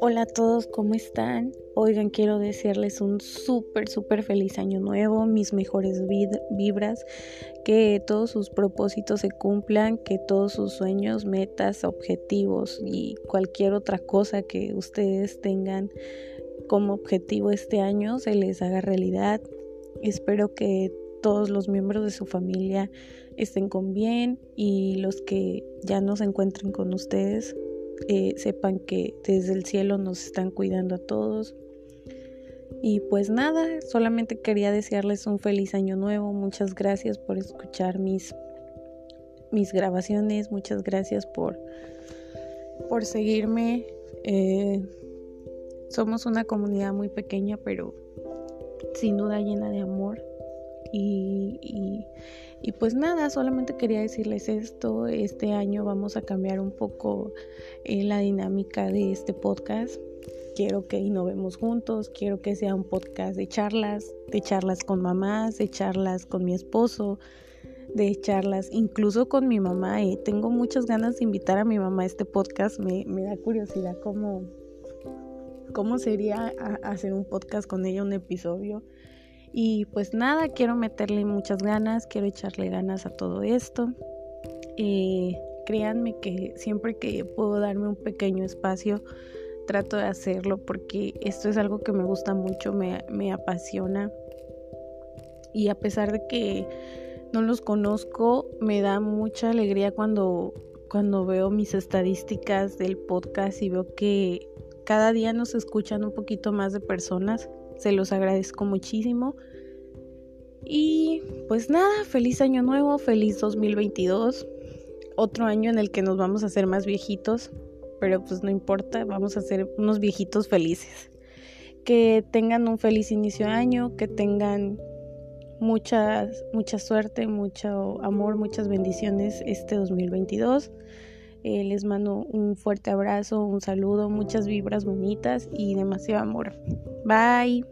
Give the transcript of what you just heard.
Hola a todos, ¿cómo están? Oigan, quiero desearles un súper, súper feliz año nuevo, mis mejores vibras, que todos sus propósitos se cumplan, que todos sus sueños, metas, objetivos y cualquier otra cosa que ustedes tengan como objetivo este año se les haga realidad. Espero que todos los miembros de su familia estén con bien y los que ya no se encuentren con ustedes eh, sepan que desde el cielo nos están cuidando a todos. Y pues nada, solamente quería desearles un feliz año nuevo. Muchas gracias por escuchar mis, mis grabaciones. Muchas gracias por, por seguirme. Eh, somos una comunidad muy pequeña, pero sin duda llena de amor. Y, y pues nada, solamente quería decirles esto. Este año vamos a cambiar un poco eh, la dinámica de este podcast. Quiero que innovemos juntos, quiero que sea un podcast de charlas, de charlas con mamás, de charlas con mi esposo, de charlas incluso con mi mamá. Y tengo muchas ganas de invitar a mi mamá a este podcast. Me, me da curiosidad cómo, cómo sería hacer un podcast con ella, un episodio. Y pues nada, quiero meterle muchas ganas, quiero echarle ganas a todo esto. y créanme que siempre que puedo darme un pequeño espacio, trato de hacerlo porque esto es algo que me gusta mucho, me, me apasiona. Y a pesar de que no los conozco, me da mucha alegría cuando, cuando veo mis estadísticas del podcast y veo que cada día nos escuchan un poquito más de personas. Se los agradezco muchísimo. Y pues nada, feliz año nuevo, feliz 2022. Otro año en el que nos vamos a hacer más viejitos, pero pues no importa, vamos a ser unos viejitos felices. Que tengan un feliz inicio de año, que tengan mucha, mucha suerte, mucho amor, muchas bendiciones este 2022. Eh, les mando un fuerte abrazo, un saludo, muchas vibras bonitas y demasiado amor. Bye.